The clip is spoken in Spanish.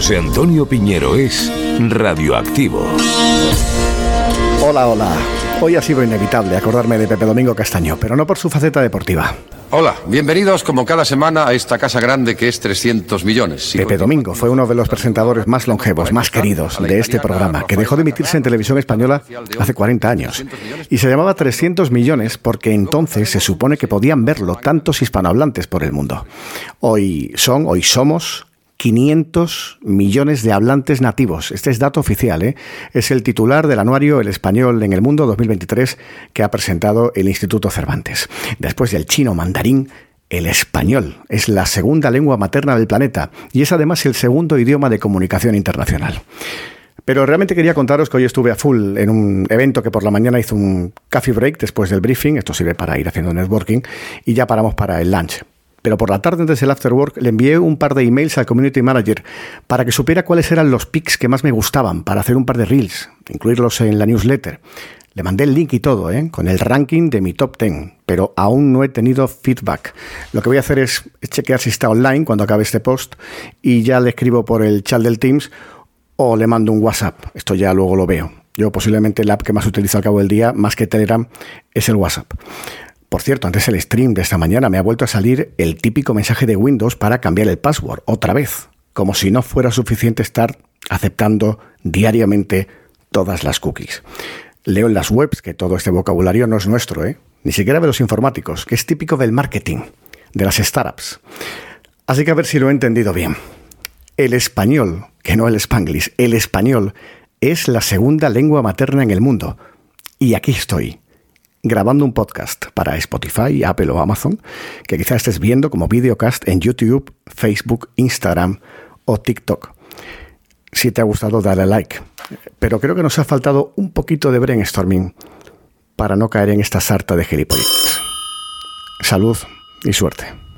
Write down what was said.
José Antonio Piñero es radioactivo. Hola, hola. Hoy ha sido inevitable acordarme de Pepe Domingo Castaño, pero no por su faceta deportiva. Hola, bienvenidos como cada semana a esta casa grande que es 300 millones. Pepe Domingo fue uno de los presentadores más longevos, más queridos de este programa, que dejó de emitirse en televisión española hace 40 años. Y se llamaba 300 millones porque entonces se supone que podían verlo tantos hispanohablantes por el mundo. Hoy son, hoy somos 500 millones de hablantes nativos. Este es dato oficial, ¿eh? es el titular del anuario El Español en el Mundo 2023 que ha presentado el Instituto Cervantes. Después del chino mandarín, el español es la segunda lengua materna del planeta y es además el segundo idioma de comunicación internacional. Pero realmente quería contaros que hoy estuve a full en un evento que por la mañana hizo un coffee break después del briefing, esto sirve para ir haciendo networking, y ya paramos para el lunch pero por la tarde antes del after work le envié un par de emails al community manager para que supiera cuáles eran los picks que más me gustaban para hacer un par de reels, incluirlos en la newsletter. Le mandé el link y todo, ¿eh? con el ranking de mi top 10, pero aún no he tenido feedback. Lo que voy a hacer es chequear si está online cuando acabe este post y ya le escribo por el chat del Teams o le mando un WhatsApp. Esto ya luego lo veo. Yo posiblemente el app que más utilizo al cabo del día, más que Telegram, es el WhatsApp. Por cierto, antes del stream de esta mañana me ha vuelto a salir el típico mensaje de Windows para cambiar el password, otra vez, como si no fuera suficiente estar aceptando diariamente todas las cookies. Leo en las webs que todo este vocabulario no es nuestro, ¿eh? ni siquiera de los informáticos, que es típico del marketing, de las startups. Así que a ver si lo he entendido bien. El español, que no el spanglish, el español es la segunda lengua materna en el mundo. Y aquí estoy, grabando un podcast para Spotify, Apple o Amazon, que quizás estés viendo como videocast en YouTube, Facebook, Instagram o TikTok. Si te ha gustado, dale like. Pero creo que nos ha faltado un poquito de brainstorming para no caer en esta sarta de gilipollas. Salud y suerte.